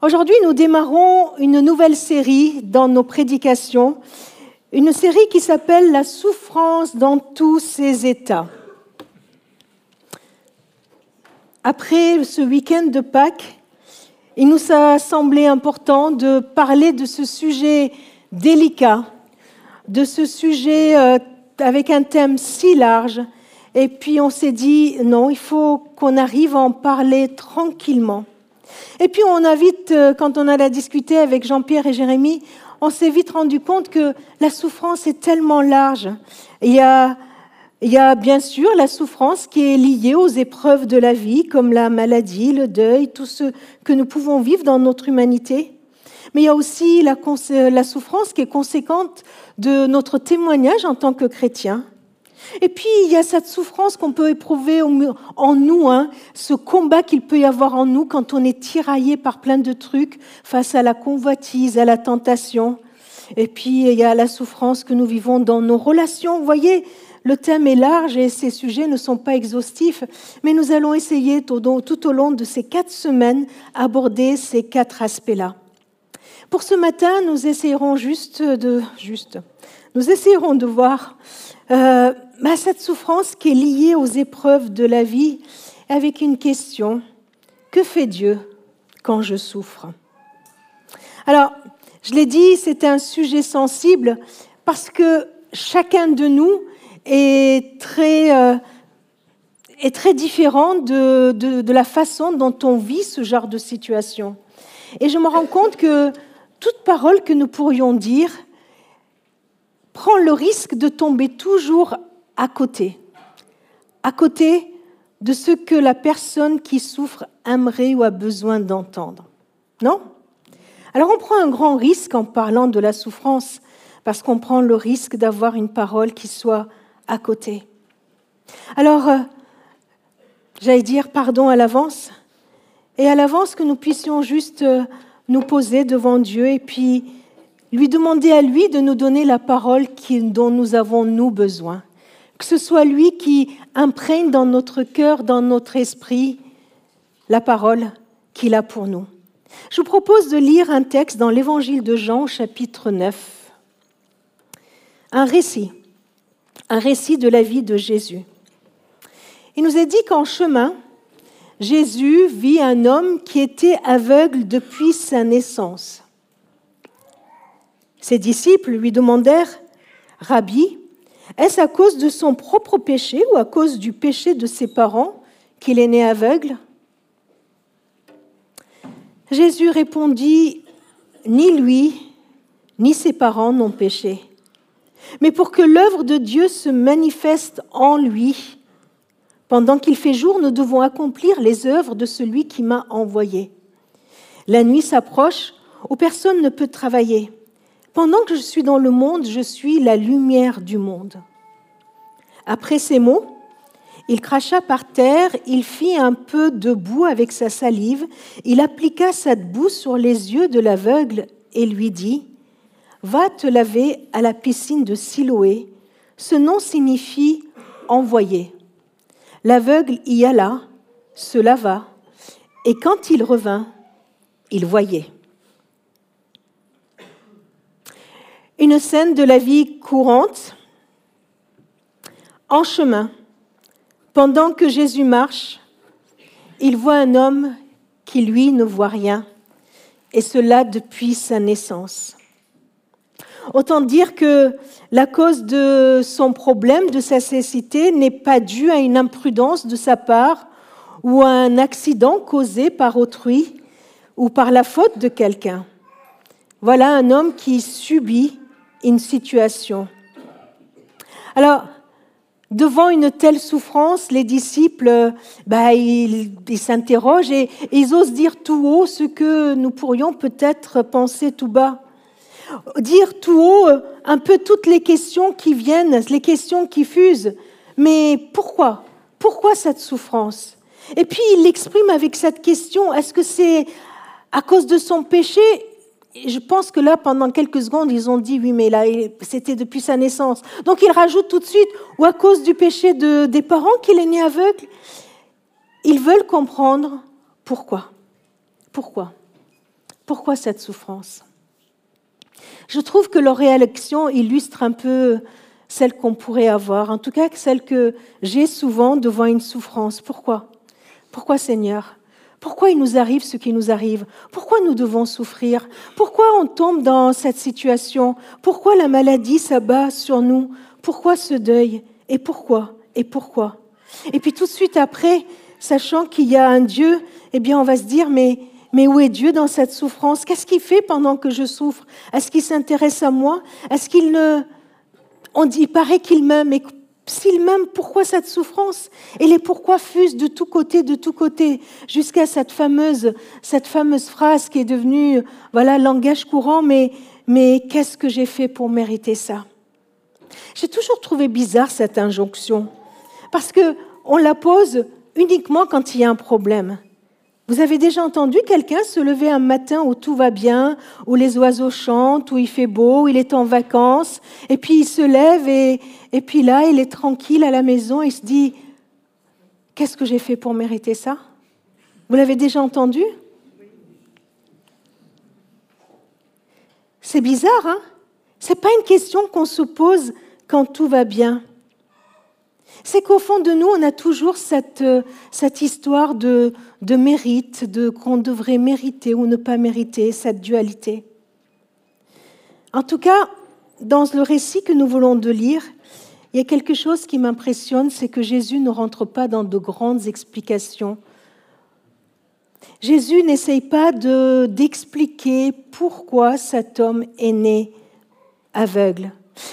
Aujourd'hui, nous démarrons une nouvelle série dans nos prédications, une série qui s'appelle La souffrance dans tous ses états. Après ce week-end de Pâques, il nous a semblé important de parler de ce sujet délicat, de ce sujet euh, avec un thème si large. Et puis on s'est dit, non, il faut qu'on arrive à en parler tranquillement et puis on a vite, euh, quand on a discuté avec Jean-Pierre et Jérémie, on s'est vite rendu compte que la souffrance est tellement large. Il y, a, il y a bien sûr la souffrance qui est liée aux épreuves de la vie, comme la maladie, le deuil, tout ce que nous pouvons vivre dans notre humanité. Mais il y a aussi la, la souffrance qui est conséquente de notre témoignage en tant que chrétien. Et puis, il y a cette souffrance qu'on peut éprouver en nous, hein, ce combat qu'il peut y avoir en nous quand on est tiraillé par plein de trucs face à la convoitise, à la tentation. Et puis, il y a la souffrance que nous vivons dans nos relations. Vous voyez, le thème est large et ces sujets ne sont pas exhaustifs, mais nous allons essayer tout au long de ces quatre semaines aborder ces quatre aspects-là. Pour ce matin, nous essayerons juste de, juste, nous essayerons de voir euh, cette souffrance qui est liée aux épreuves de la vie avec une question, que fait Dieu quand je souffre? Alors, je l'ai dit, c'est un sujet sensible parce que chacun de nous est très, euh, est très différent de, de la façon dont on vit ce genre de situation. Et je me rends compte que toute parole que nous pourrions dire prend le risque de tomber toujours à côté, à côté de ce que la personne qui souffre aimerait ou a besoin d'entendre. Non? Alors on prend un grand risque en parlant de la souffrance, parce qu'on prend le risque d'avoir une parole qui soit à côté. Alors, euh, j'allais dire pardon à l'avance, et à l'avance que nous puissions juste euh, nous poser devant Dieu et puis lui demander à lui de nous donner la parole dont nous avons nous besoin que ce soit lui qui imprègne dans notre cœur, dans notre esprit, la parole qu'il a pour nous. Je vous propose de lire un texte dans l'Évangile de Jean, chapitre 9. Un récit, un récit de la vie de Jésus. Il nous est dit qu'en chemin, Jésus vit un homme qui était aveugle depuis sa naissance. Ses disciples lui demandèrent, Rabbi, est-ce à cause de son propre péché ou à cause du péché de ses parents qu'il est né aveugle? Jésus répondit, Ni lui, ni ses parents n'ont péché, mais pour que l'œuvre de Dieu se manifeste en lui. Pendant qu'il fait jour, nous devons accomplir les œuvres de celui qui m'a envoyé. La nuit s'approche où personne ne peut travailler. Pendant que je suis dans le monde, je suis la lumière du monde. Après ces mots, il cracha par terre, il fit un peu de boue avec sa salive, il appliqua cette boue sur les yeux de l'aveugle et lui dit, Va te laver à la piscine de Siloé. Ce nom signifie envoyé. L'aveugle y alla, se lava, et quand il revint, il voyait. Une scène de la vie courante. En chemin, pendant que Jésus marche, il voit un homme qui, lui, ne voit rien, et cela depuis sa naissance. Autant dire que la cause de son problème, de sa cécité, n'est pas due à une imprudence de sa part ou à un accident causé par autrui ou par la faute de quelqu'un. Voilà un homme qui subit une situation. Alors, devant une telle souffrance, les disciples, bah, ils, s'interrogent et, ils osent dire tout haut ce que nous pourrions peut-être penser tout bas. Dire tout haut euh, un peu toutes les questions qui viennent, les questions qui fusent. Mais pourquoi? Pourquoi cette souffrance? Et puis il l'exprime avec cette question, est-ce que c'est à cause de son péché? Je pense que là, pendant quelques secondes, ils ont dit oui, mais là, c'était depuis sa naissance. Donc ils rajoutent tout de suite, ou à cause du péché de, des parents qu'il est né aveugle. Ils veulent comprendre pourquoi. Pourquoi? Pourquoi cette souffrance? Je trouve que leur réaction illustre un peu celle qu'on pourrait avoir, en tout cas celle que j'ai souvent devant une souffrance. Pourquoi? Pourquoi Seigneur? Pourquoi il nous arrive ce qui nous arrive? Pourquoi nous devons souffrir? Pourquoi on tombe dans cette situation? Pourquoi la maladie s'abat sur nous? Pourquoi ce deuil? Et pourquoi? Et pourquoi? Et puis tout de suite après, sachant qu'il y a un Dieu, eh bien on va se dire mais où est Dieu dans cette souffrance? Qu'est-ce qu'il fait pendant que je souffre? Est-ce qu'il s'intéresse à moi? Est-ce qu'il ne on dit, il paraît qu'il m'aime, mais s'il m'aime, pourquoi cette souffrance? Et les pourquoi fusent de tous côtés, de tous côtés, jusqu'à cette fameuse, cette fameuse phrase qui est devenue, voilà, langage courant, mais, mais qu'est-ce que j'ai fait pour mériter ça? J'ai toujours trouvé bizarre cette injonction, parce que on la pose uniquement quand il y a un problème. Vous avez déjà entendu quelqu'un se lever un matin où tout va bien, où les oiseaux chantent, où il fait beau, où il est en vacances, et puis il se lève et, et puis là, il est tranquille à la maison et il se dit, qu'est-ce que j'ai fait pour mériter ça? Vous l'avez déjà entendu? C'est bizarre, hein? C'est pas une question qu'on se pose quand tout va bien c'est qu'au fond de nous, on a toujours cette, euh, histoire de, de mérite, de qu'on devrait mériter ou ne pas mériter, cette dualité. En tout cas, dans le récit que nous voulons de lire, il y a quelque chose qui m'impressionne, c'est que Jésus ne rentre pas dans de grandes explications. Jésus n'essaye pas d'expliquer pourquoi cet homme est né aveugle.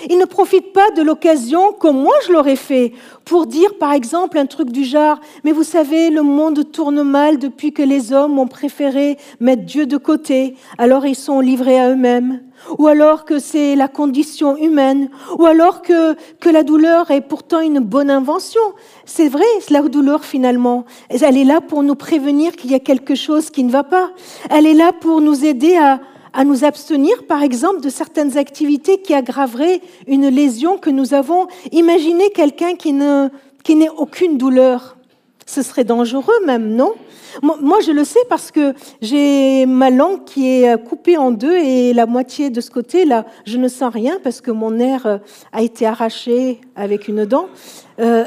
Il ne profite pas de l'occasion comme moi je l'aurais fait pour dire par exemple un truc du genre mais vous savez le monde tourne mal depuis que les hommes ont préféré mettre Dieu de côté alors ils sont livrés à eux-mêmes ou alors que c'est la condition humaine ou alors que que la douleur est pourtant une bonne invention. C'est vrai, la douleur finalement, elle est là pour nous prévenir qu'il y a quelque chose qui ne va pas. Elle est là pour nous aider à à nous abstenir, par exemple, de certaines activités qui aggraveraient une lésion que nous avons. Imaginez quelqu'un qui ne, qui n'ait aucune douleur. Ce serait dangereux même, non? Moi, je le sais parce que j'ai ma langue qui est coupée en deux et la moitié de ce côté-là, je ne sens rien parce que mon nerf a été arraché avec une dent. Euh,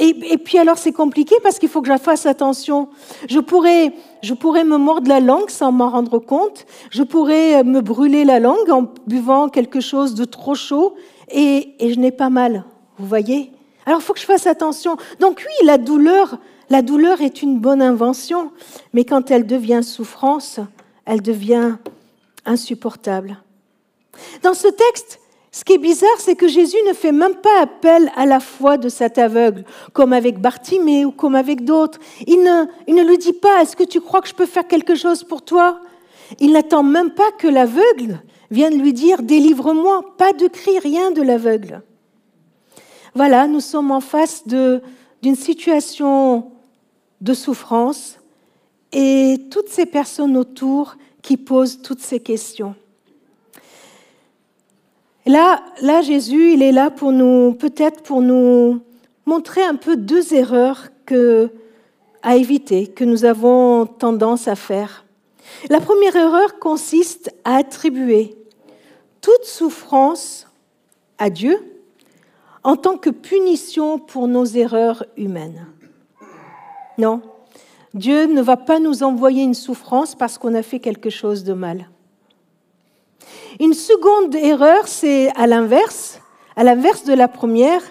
et, puis alors c'est compliqué parce qu'il faut que je fasse attention. Je pourrais, je pourrais me mordre la langue sans m'en rendre compte. Je pourrais me brûler la langue en buvant quelque chose de trop chaud et, et je n'ai pas mal. Vous voyez Alors il faut que je fasse attention. Donc oui, la douleur, la douleur est une bonne invention, mais quand elle devient souffrance, elle devient insupportable. Dans ce texte, ce qui est bizarre, c'est que Jésus ne fait même pas appel à la foi de cet aveugle, comme avec Bartimée ou comme avec d'autres. Il ne, il ne lui dit pas, est-ce que tu crois que je peux faire quelque chose pour toi? Il n'attend même pas que l'aveugle vienne lui dire, délivre-moi. Pas de cri, rien de l'aveugle. Voilà, nous sommes en face d'une situation de souffrance et toutes ces personnes autour qui posent toutes ces questions. Là, là, Jésus, il est là pour nous, peut-être pour nous montrer un peu deux erreurs à éviter, que nous avons tendance à faire. La première erreur consiste à attribuer toute souffrance à Dieu en tant que punition pour nos erreurs humaines. Non, Dieu ne va pas nous envoyer une souffrance parce qu'on a fait quelque chose de mal. Une seconde erreur, c'est à l'inverse, à l'inverse de la première,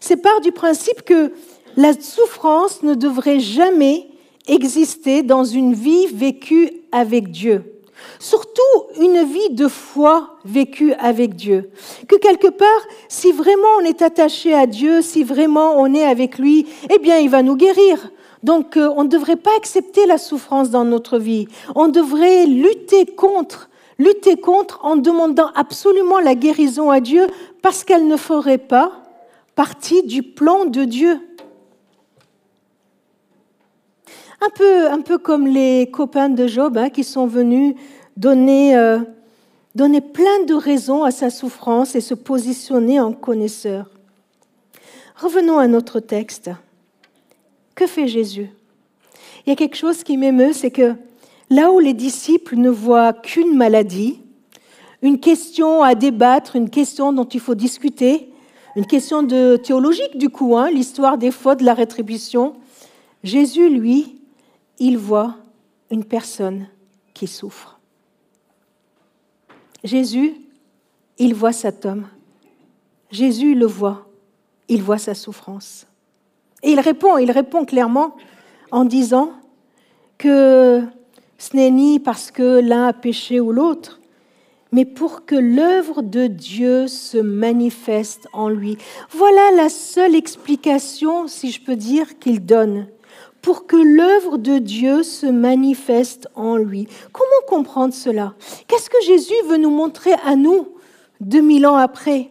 c'est part du principe que la souffrance ne devrait jamais exister dans une vie vécue avec Dieu. Surtout une vie de foi vécue avec Dieu. Que quelque part, si vraiment on est attaché à Dieu, si vraiment on est avec lui, eh bien, il va nous guérir. Donc, euh, on ne devrait pas accepter la souffrance dans notre vie. On devrait lutter contre lutter contre en demandant absolument la guérison à Dieu parce qu'elle ne ferait pas partie du plan de Dieu. Un peu, un peu comme les copains de Job hein, qui sont venus donner, euh, donner plein de raisons à sa souffrance et se positionner en connaisseur. Revenons à notre texte. Que fait Jésus? Il y a quelque chose qui m'émeut, c'est que Là où les disciples ne voient qu'une maladie, une question à débattre, une question dont il faut discuter, une question de théologique du coup, hein, l'histoire des fautes, de la rétribution, Jésus, lui, il voit une personne qui souffre. Jésus, il voit cet homme. Jésus le voit, il voit sa souffrance. Et il répond, il répond clairement en disant que ce n'est ni parce que l'un a péché ou l'autre, mais pour que l'œuvre de Dieu se manifeste en lui. Voilà la seule explication, si je peux dire, qu'il donne. Pour que l'œuvre de Dieu se manifeste en lui. Comment comprendre cela? Qu'est-ce que Jésus veut nous montrer à nous, 2000 ans après?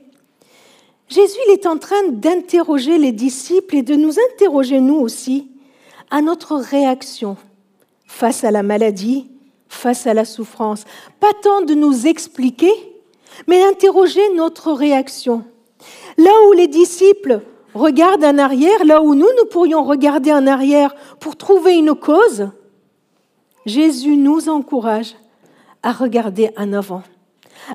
Jésus il est en train d'interroger les disciples et de nous interroger nous aussi à notre réaction face à la maladie, face à la souffrance. Pas tant de nous expliquer, mais interroger notre réaction. Là où les disciples regardent en arrière, là où nous, nous pourrions regarder en arrière pour trouver une cause, Jésus nous encourage à regarder en avant,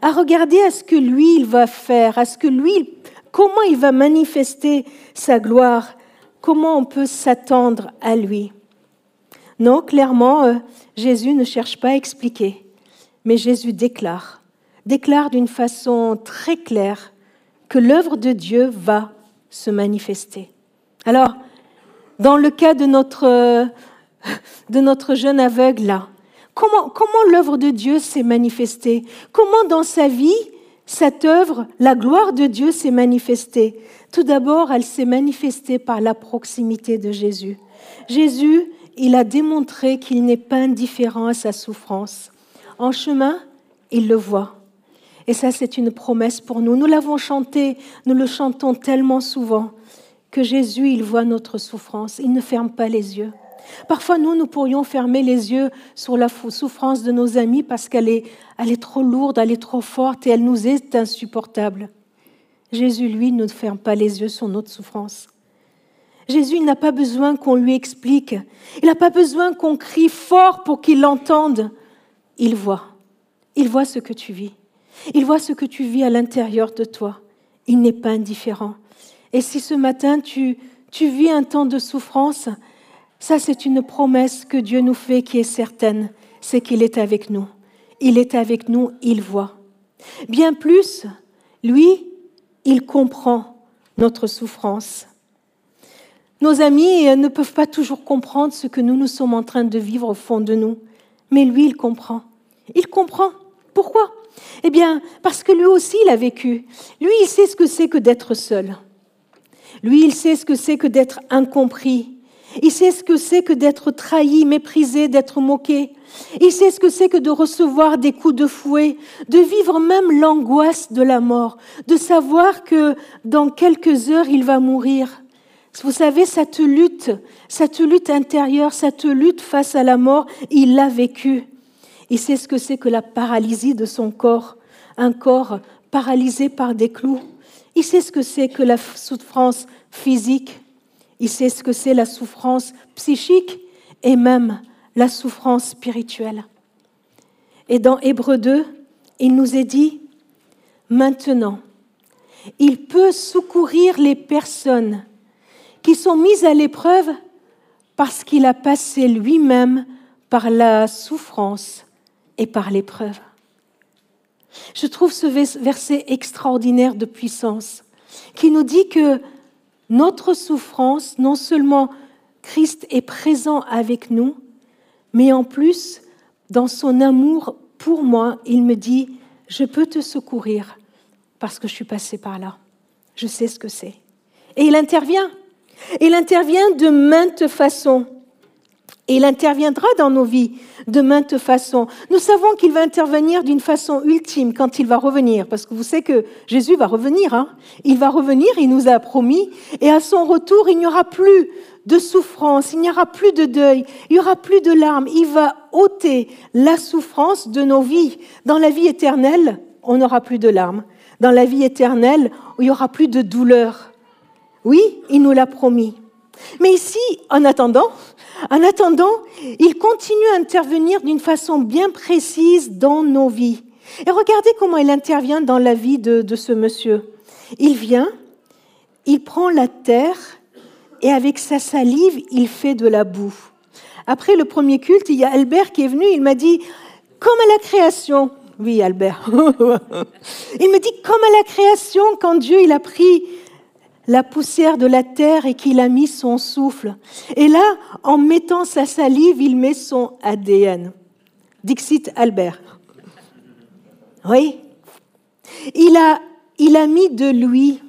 à regarder à ce que lui, il va faire, à ce que lui, comment il va manifester sa gloire, comment on peut s'attendre à lui. Non, clairement, euh, Jésus ne cherche pas à expliquer, mais Jésus déclare, déclare d'une façon très claire que l'œuvre de Dieu va se manifester. Alors, dans le cas de notre, euh, de notre jeune aveugle là, comment, comment l'œuvre de Dieu s'est manifestée? Comment dans sa vie, cette œuvre, la gloire de Dieu s'est manifestée? Tout d'abord, elle s'est manifestée par la proximité de Jésus. Jésus il a démontré qu'il n'est pas indifférent à sa souffrance. En chemin, il le voit. Et ça, c'est une promesse pour nous. Nous l'avons chanté, nous le chantons tellement souvent, que Jésus, il voit notre souffrance. Il ne ferme pas les yeux. Parfois, nous, nous pourrions fermer les yeux sur la souffrance de nos amis parce qu'elle est, trop lourde, elle est trop forte et elle nous est insupportable. Jésus, lui, ne ferme pas les yeux sur notre souffrance. Jésus n'a pas besoin qu'on lui explique. Il n'a pas besoin qu'on crie fort pour qu'il l'entende. Il voit. Il voit ce que tu vis. Il voit ce que tu vis à l'intérieur de toi. Il n'est pas indifférent. Et si ce matin tu, tu vis un temps de souffrance, ça c'est une promesse que Dieu nous fait qui est certaine, c'est qu'il est avec nous. Il est avec nous, il voit. Bien plus, lui, il comprend notre souffrance. Nos amis euh, ne peuvent pas toujours comprendre ce que nous, nous sommes en train de vivre au fond de nous. Mais lui, il comprend. Il comprend. Pourquoi? Eh bien, parce que lui aussi, il a vécu. Lui, il sait ce que c'est que d'être seul. Lui, il sait ce que c'est que d'être incompris. Il sait ce que c'est que d'être trahi, méprisé, d'être moqué. Il sait ce que c'est que de recevoir des coups de fouet, de vivre même l'angoisse de la mort, de savoir que dans quelques heures, il va mourir. Vous savez, cette lutte, cette lutte intérieure, cette lutte face à la mort, il l'a vécue. Il sait ce que c'est que la paralysie de son corps, un corps paralysé par des clous. Il sait ce que c'est que la souffrance physique. Il sait ce que c'est la souffrance psychique et même la souffrance spirituelle. Et dans Hébreu 2, il nous est dit, maintenant, il peut secourir les personnes qui sont mises à l'épreuve parce qu'il a passé lui-même par la souffrance et par l'épreuve. Je trouve ce verset extraordinaire de puissance qui nous dit que notre souffrance, non seulement Christ est présent avec nous, mais en plus, dans son amour pour moi, il me dit, je peux te secourir parce que je suis passé par là. Je sais ce que c'est. Et il intervient. Il intervient de maintes façons. Et il interviendra dans nos vies de maintes façons. Nous savons qu'il va intervenir d'une façon ultime quand il va revenir, parce que vous savez que Jésus va revenir. Hein il va revenir, il nous a promis, et à son retour, il n'y aura plus de souffrance, il n'y aura plus de deuil, il n'y aura plus de larmes. Il va ôter la souffrance de nos vies. Dans la vie éternelle, on n'aura plus de larmes. Dans la vie éternelle, il n'y aura plus de douleur. Oui, il nous l'a promis. Mais ici, en attendant, en attendant, il continue à intervenir d'une façon bien précise dans nos vies. Et regardez comment il intervient dans la vie de, ce monsieur. Il vient, il prend la terre et avec sa salive, il fait de la boue. Après le premier culte, il y a Albert qui est venu, il m'a dit, comme à la création, oui Albert, il me dit, comme à la création, quand Dieu il a pris la poussière de la terre et qu'il a mis son souffle. Et là, en mettant sa salive, il met son ADN. Dixit Albert. Oui. Il a, il a mis de lui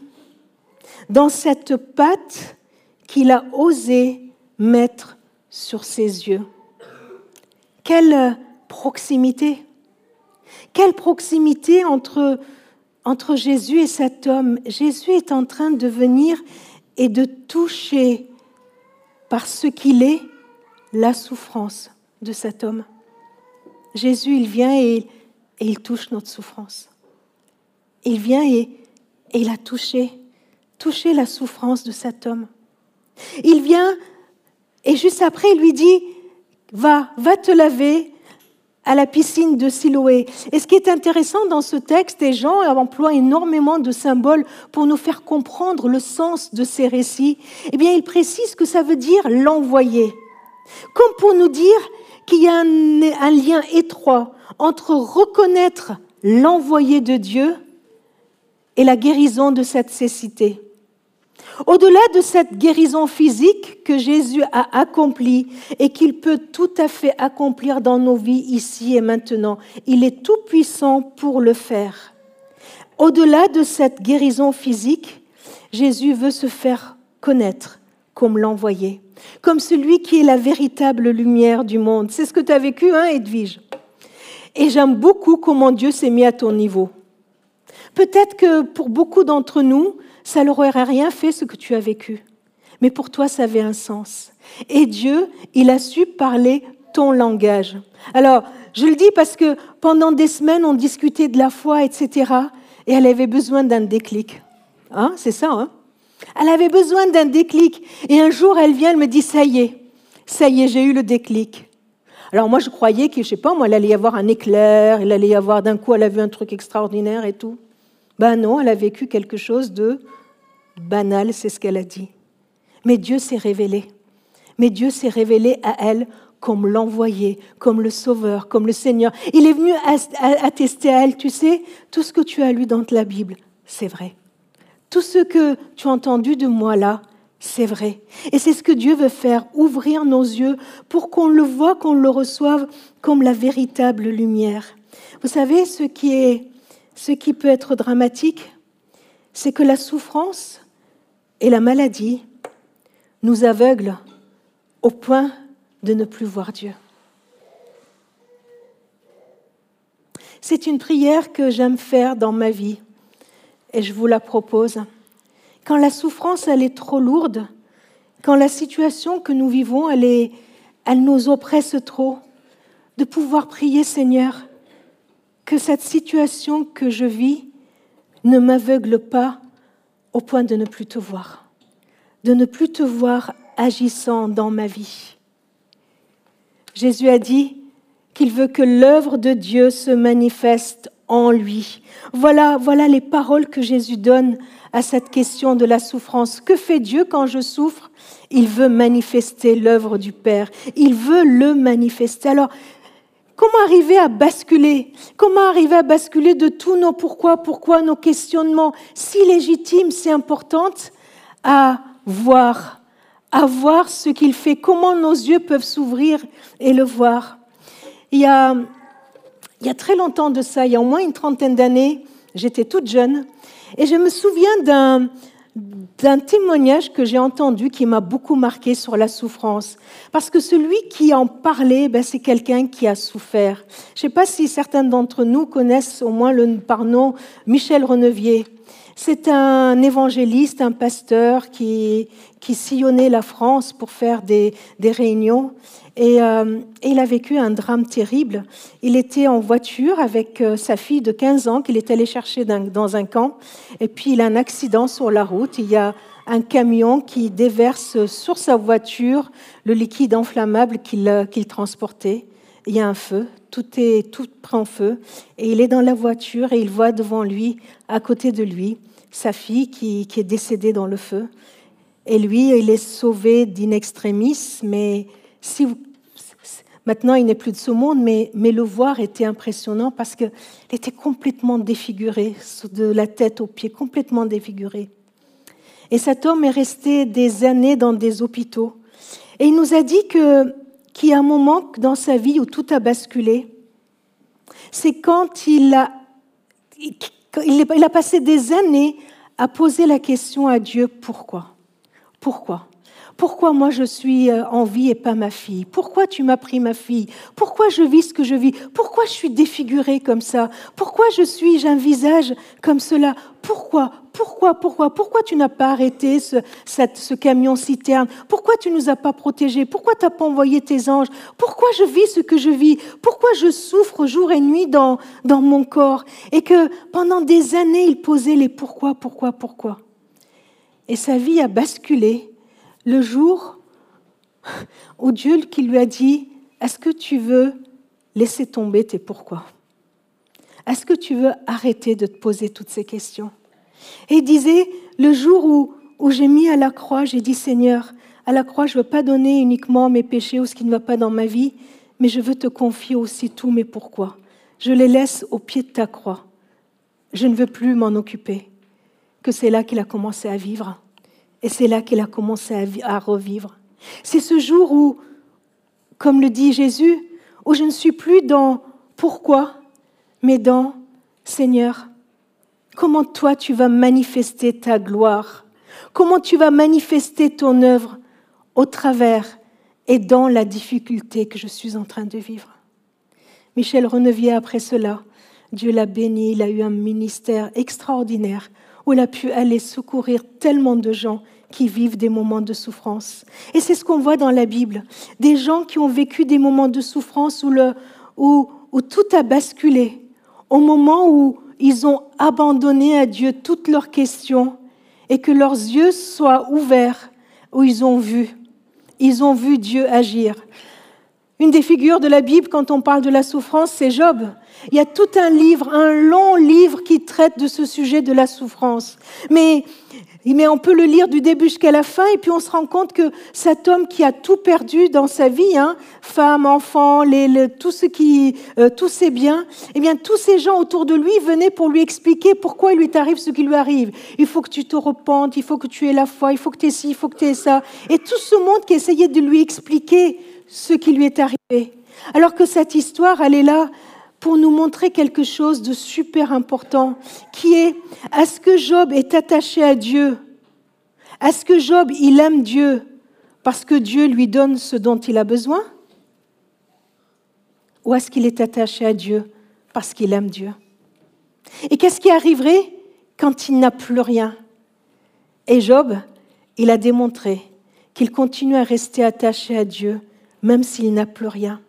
dans cette pâte qu'il a osé mettre sur ses yeux. Quelle proximité Quelle proximité entre entre Jésus et cet homme, Jésus est en train de venir et de toucher par ce qu'il est la souffrance de cet homme. Jésus, il vient et, il touche notre souffrance. Il vient et, et il a touché, touché la souffrance de cet homme. Il vient et juste après, il lui dit, va, va te laver, à la piscine de Siloé. Et ce qui est intéressant dans ce texte, et Jean emploie énormément de symboles pour nous faire comprendre le sens de ces récits, eh bien, il précise que ça veut dire l'envoyer. Comme pour nous dire qu'il y a un, un lien étroit entre reconnaître l'envoyé de Dieu et la guérison de cette cécité. Au-delà de cette guérison physique que Jésus a accomplie et qu'il peut tout à fait accomplir dans nos vies ici et maintenant, il est tout puissant pour le faire. Au-delà de cette guérison physique, Jésus veut se faire connaître comme l'envoyé, comme celui qui est la véritable lumière du monde. C'est ce que tu as vécu, hein, Edwige? Et j'aime beaucoup comment Dieu s'est mis à ton niveau. Peut-être que pour beaucoup d'entre nous, ça leur aurait rien fait ce que tu as vécu. Mais pour toi, ça avait un sens. Et Dieu, il a su parler ton langage. Alors, je le dis parce que pendant des semaines, on discutait de la foi, etc. Et elle avait besoin d'un déclic. Hein, c'est ça, hein? Elle avait besoin d'un déclic. Et un jour, elle vient, elle me dit, ça y est, ça y est, j'ai eu le déclic. Alors moi, je croyais que, je sais pas, moi, il allait y avoir un éclair, il allait y avoir d'un coup, elle a vu un truc extraordinaire et tout. Ben non, elle a vécu quelque chose de banal, c'est ce qu'elle a dit. Mais Dieu s'est révélé. Mais Dieu s'est révélé à elle comme l'envoyé, comme le sauveur, comme le Seigneur. Il est venu attester à elle, tu sais, tout ce que tu as lu dans la Bible, c'est vrai. Tout ce que tu as entendu de moi là, c'est vrai. Et c'est ce que Dieu veut faire, ouvrir nos yeux pour qu'on le voit, qu'on le reçoive comme la véritable lumière. Vous savez, ce qui est ce qui peut être dramatique, c'est que la souffrance et la maladie nous aveuglent au point de ne plus voir Dieu. C'est une prière que j'aime faire dans ma vie et je vous la propose. Quand la souffrance est trop lourde, quand la situation que nous vivons nous oppresse trop, de pouvoir prier Seigneur, que cette situation que je vis ne m'aveugle pas au point de ne plus te voir, de ne plus te voir agissant dans ma vie. Jésus a dit qu'il veut que l'œuvre de Dieu se manifeste en lui. Voilà, voilà les paroles que Jésus donne à cette question de la souffrance. Que fait Dieu quand je souffre? Il veut manifester l'œuvre du Père. Il veut le manifester. Alors, Comment arriver à basculer? Comment arriver à basculer de tous nos pourquoi, pourquoi, nos questionnements si légitimes, si importantes, à voir, à voir ce qu'il fait, comment nos yeux peuvent s'ouvrir et le voir? Il y, a, il y a très longtemps de ça, il y a au moins une trentaine d'années, j'étais toute jeune, et je me souviens d'un, d'un témoignage que j'ai entendu qui m'a beaucoup marqué sur la souffrance. Parce que celui qui en parlait, ben, c'est quelqu'un qui a souffert. Je ne sais pas si certains d'entre nous connaissent au moins le, par nom Michel Renevier. C'est un évangéliste, un pasteur qui, sillonnait la France pour faire des, réunions. Et, euh, il a vécu un drame terrible. Il était en voiture avec euh, sa fille de 15 ans qu'il est allé chercher dans un camp. Et puis il a un accident sur la route. Il y a un camion qui déverse sur sa voiture le liquide inflammable qu'il euh, transportait. Il y a un feu, tout prend feu. Et il est dans la voiture et il voit devant lui, à côté de lui, sa fille qui, est décédée dans le feu. Et lui, il est sauvé d'in extremis, mais si maintenant il n'est plus de ce monde, mais, mais le voir était impressionnant parce qu'il était complètement défiguré, de la tête aux pieds, complètement défiguré. Et cet homme est resté des années dans des hôpitaux. Et il nous a dit que qu'il y a un moment dans sa vie où tout a basculé. C'est quand il a il a passé des années à poser la question à Dieu, pourquoi? Pourquoi? Pourquoi moi je suis euh, en vie et pas ma fille? Pourquoi tu m'as pris ma fille? Pourquoi je vis ce que je vis? Pourquoi je suis défigurée comme ça? Pourquoi je suis, j'ai un visage comme cela? Pourquoi? Pourquoi? Pourquoi? Pourquoi tu n'as pas arrêté ce, camion citerne? Pourquoi tu nous as pas protégés? Pourquoi tu n'as pas envoyé tes anges? Pourquoi je vis ce que je vis? Pourquoi je souffre jour et nuit dans, dans mon corps? Et que pendant des années, il posait les pourquoi, pourquoi, pourquoi? Et sa vie a basculé le jour où Dieu qui lui a dit, est-ce que tu veux laisser tomber tes pourquoi? Est-ce que tu veux arrêter de te poser toutes ces questions? Et il disait, le jour où, où j'ai mis à la croix, j'ai dit, Seigneur, à la croix, je ne veux pas donner uniquement mes péchés ou ce qui ne va pas dans ma vie, mais je veux te confier aussi tous mes pourquoi. Je les laisse au pied de ta croix. Je ne veux plus m'en occuper. Que c'est là qu'il a commencé à vivre. Et c'est là qu'il a commencé à, revivre. C'est ce jour où, comme le dit Jésus, où je ne suis plus dans pourquoi, mais dans Seigneur, comment toi tu vas manifester ta gloire, comment tu vas manifester ton œuvre au travers et dans la difficulté que je suis en train de vivre? Michel Renevier, après cela, Dieu l'a béni, il a eu un ministère extraordinaire où il a pu aller secourir tellement de gens qui vivent des moments de souffrance. Et c'est ce qu'on voit dans la Bible. Des gens qui ont vécu des moments de souffrance où, le, où, tout a basculé, au moment où ils ont abandonné à Dieu toutes leurs questions et que leurs yeux soient ouverts, où ils ont vu. Ils ont vu Dieu agir. Une des figures de la Bible, quand on parle de la souffrance, c'est Job. Il y a tout un livre, un long livre qui traite de ce sujet de la souffrance. Mais, mais on peut le lire du début jusqu'à la fin et puis on se rend compte que cet homme qui a tout perdu dans sa vie, hein, femme, enfant, les, tout ce qui, euh, tous ses biens, eh bien tous ces gens autour de lui venaient pour lui expliquer pourquoi il lui arrive ce qui lui arrive. Il faut que tu te repentes, il faut que tu aies la foi, il faut que tu aies ci, il faut que tu aies ça. Et tout ce monde qui essayait de lui expliquer ce qui lui est arrivé. Alors que cette histoire, elle est là pour nous montrer quelque chose de super important, qui est, est-ce que Job est attaché à Dieu? Est-ce que Job, il aime Dieu parce que Dieu lui donne ce dont il a besoin? Ou est-ce qu'il est attaché à Dieu parce qu'il aime Dieu? Et qu'est-ce qui arriverait quand il n'a plus rien? Et Job, il a démontré qu'il continue à rester attaché à Dieu même s'il n'a plus rien.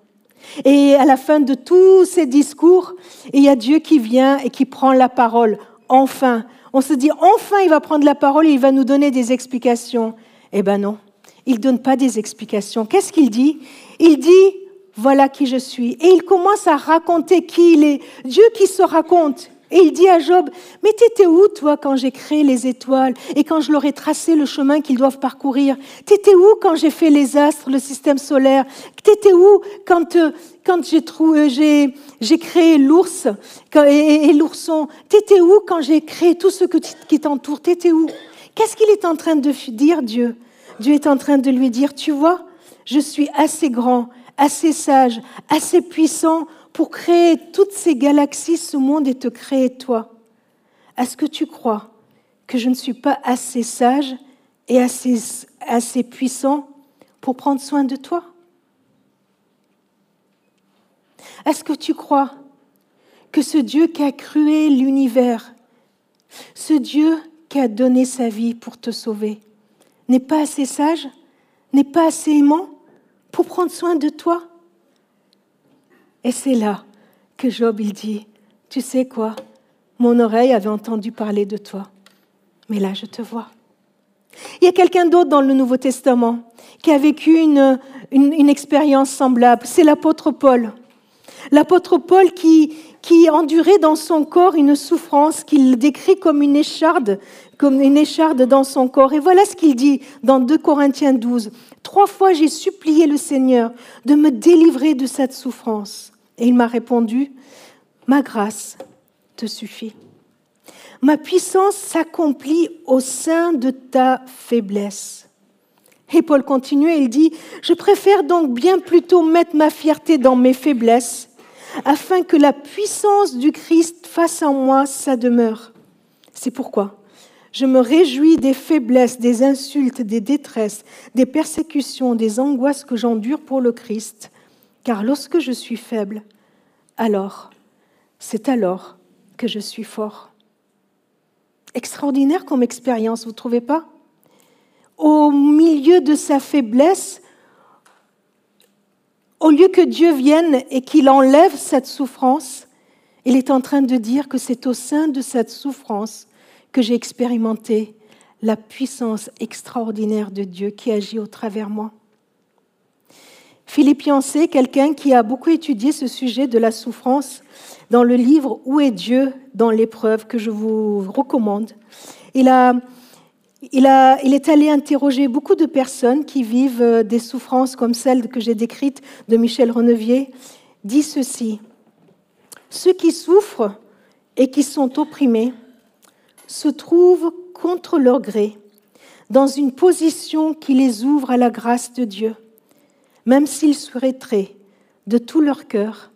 Et à la fin de tous ces discours, il y a Dieu qui vient et qui prend la parole. Enfin, on se dit, enfin, il va prendre la parole et il va nous donner des explications. Eh bien non, il ne donne pas des explications. Qu'est-ce qu'il dit? Il dit, voilà qui je suis. Et il commence à raconter qui il est. Dieu qui se raconte. Et il dit à Job, mais t'étais où toi quand j'ai créé les étoiles et quand je leur ai tracé le chemin qu'ils doivent parcourir T'étais où quand j'ai fait les astres, le système solaire T'étais où quand, euh, quand j'ai, trouvé, j'ai, créé l'ours et, l'ourson T'étais où quand j'ai créé tout ce qui t'entoure T'étais où Qu'est-ce qu'il est en train de dire, Dieu? Dieu est en train de lui dire, tu vois, je suis assez grand, assez sage, assez puissant pour créer toutes ces galaxies, ce monde et te créer toi. Est-ce que tu crois que je ne suis pas assez sage et assez, puissant pour prendre soin de toi Est-ce que tu crois que ce Dieu qui a créé l'univers Ce Dieu qui a donné sa vie pour te sauver n'est pas assez sage, n'est pas assez aimant pour prendre soin de toi. Et c'est là que Job, il dit, tu sais quoi, mon oreille avait entendu parler de toi, mais là je te vois. Il y a quelqu'un d'autre dans le Nouveau Testament qui a vécu une, une, expérience semblable, c'est l'apôtre Paul. L'apôtre Paul qui, qui endurait dans son corps une souffrance qu'il décrit comme une écharde, comme une écharde dans son corps. Et voilà ce qu'il dit dans 2 Corinthiens 12. Trois fois j'ai supplié le Seigneur de me délivrer de cette souffrance. Et il m'a répondu, ma grâce te suffit. Ma puissance s'accomplit au sein de ta faiblesse. Et Paul continue, il dit, je préfère donc bien plutôt mettre ma fierté dans mes faiblesses afin que la puissance du Christ fasse en moi sa demeure. C'est pourquoi je me réjouis des faiblesses, des insultes, des détresses, des persécutions, des angoisses que j'endure pour le Christ, car lorsque je suis faible, alors, c'est alors que je suis fort. Extraordinaire comme expérience, vous ne trouvez pas? Au milieu de sa faiblesse, au lieu que Dieu vienne et qu'il enlève cette souffrance, il est en train de dire que c'est au sein de cette souffrance que j'ai expérimenté la puissance extraordinaire de Dieu qui agit au travers moi. Philippe Yancey, quelqu'un qui a beaucoup étudié ce sujet de la souffrance dans le livre Où est Dieu dans l'épreuve que je vous recommande, il a il, est allé interroger beaucoup de personnes qui vivent euh, des souffrances comme celles que j'ai décrites de Michel Renevier, dit ceci. Ceux qui souffrent et qui sont opprimés se trouvent contre leur gré dans une position qui les ouvre à la grâce de Dieu, même s'ils souhaiteraient de tout leur cœur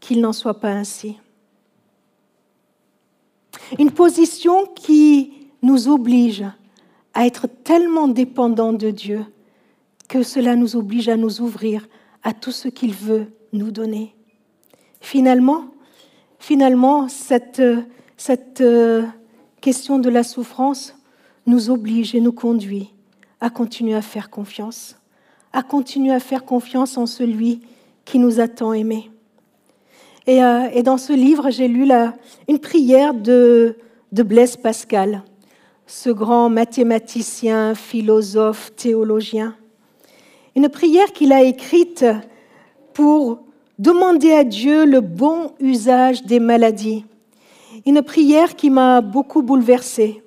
qu'il n'en soit pas ainsi. Une position qui nous oblige à être tellement dépendants de Dieu que cela nous oblige à nous ouvrir à tout ce qu'il veut nous donner. Finalement, finalement, cette, euh, question de la souffrance nous oblige et nous conduit à continuer à faire confiance, à continuer à faire confiance en celui qui nous a tant aimés. Et, euh, dans ce livre, j'ai lu une prière de, de Blaise Pascal ce grand mathématicien, philosophe, théologien. Une prière qu'il a écrite pour demander à Dieu le bon usage des maladies. Une prière qui m'a beaucoup bouleversée.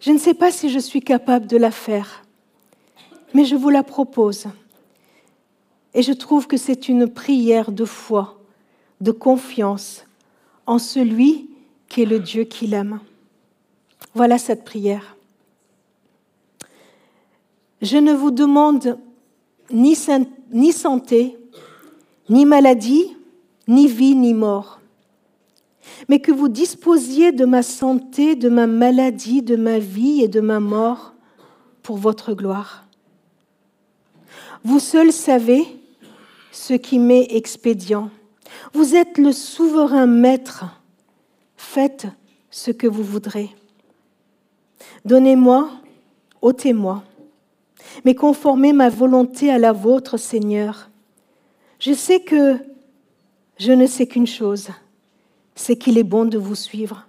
Je ne sais pas si je suis capable de la faire, mais je vous la propose. Et je trouve que c'est une prière de foi, de confiance en celui qui est le Dieu qu'il aime. Voilà cette prière. Je ne vous demande ni, santé, ni maladie, ni vie, ni mort, mais que vous disposiez de ma santé, de ma maladie, de ma vie et de ma mort pour votre gloire. Vous seul savez ce qui m'est expédient. Vous êtes le souverain maître. Faites ce que vous voudrez. Donnez-moi, ôtez-moi, mais conformez ma volonté à la vôtre, Seigneur. Je sais que je ne sais qu'une chose, c'est qu'il est bon de vous suivre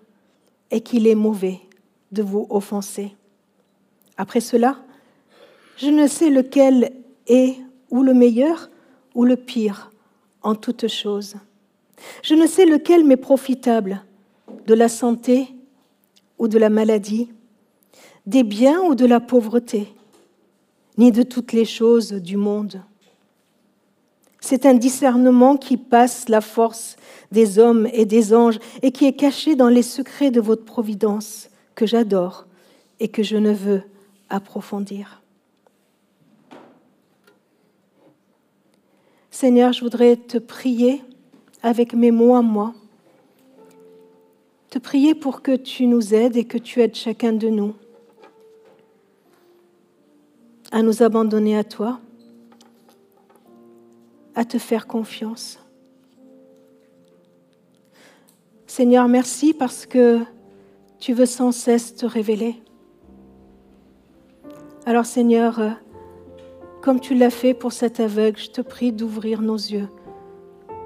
et qu'il est mauvais de vous offenser. Après cela, je ne sais lequel ou le meilleur ou le pire en toutes choses. Je ne sais lequel m'est profitable, de la santé ou de la maladie, des biens ou de la pauvreté, ni de toutes les choses du monde. C'est un discernement qui passe la force des hommes et des anges et qui est caché dans les secrets de votre providence, que j'adore et que je ne veux approfondir. Seigneur, je voudrais te prier avec mes mots à moi, te prier pour que tu nous aides et que tu aides chacun de nous à nous abandonner à toi, à te faire confiance. Seigneur, merci parce que tu veux sans cesse te révéler. Alors Seigneur, comme tu l'as fait pour cet aveugle, je te prie d'ouvrir nos yeux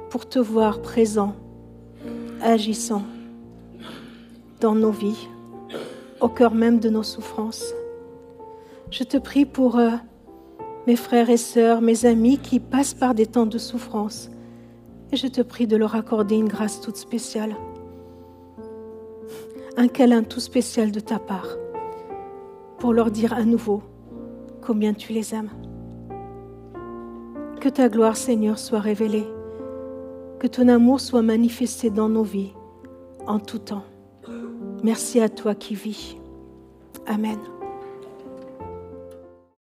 pour te voir présent, agissant dans nos vies, au cœur même de nos souffrances. Je te prie pour euh, mes frères et sœurs, mes amis qui passent par des temps de souffrance. Et je te prie de leur accorder une grâce toute spéciale. Un câlin tout spécial de ta part pour leur dire à nouveau combien tu les aimes. Que ta gloire, Seigneur, soit révélée. Que ton amour soit manifesté dans nos vies en tout temps. Merci à toi qui vis. Amen.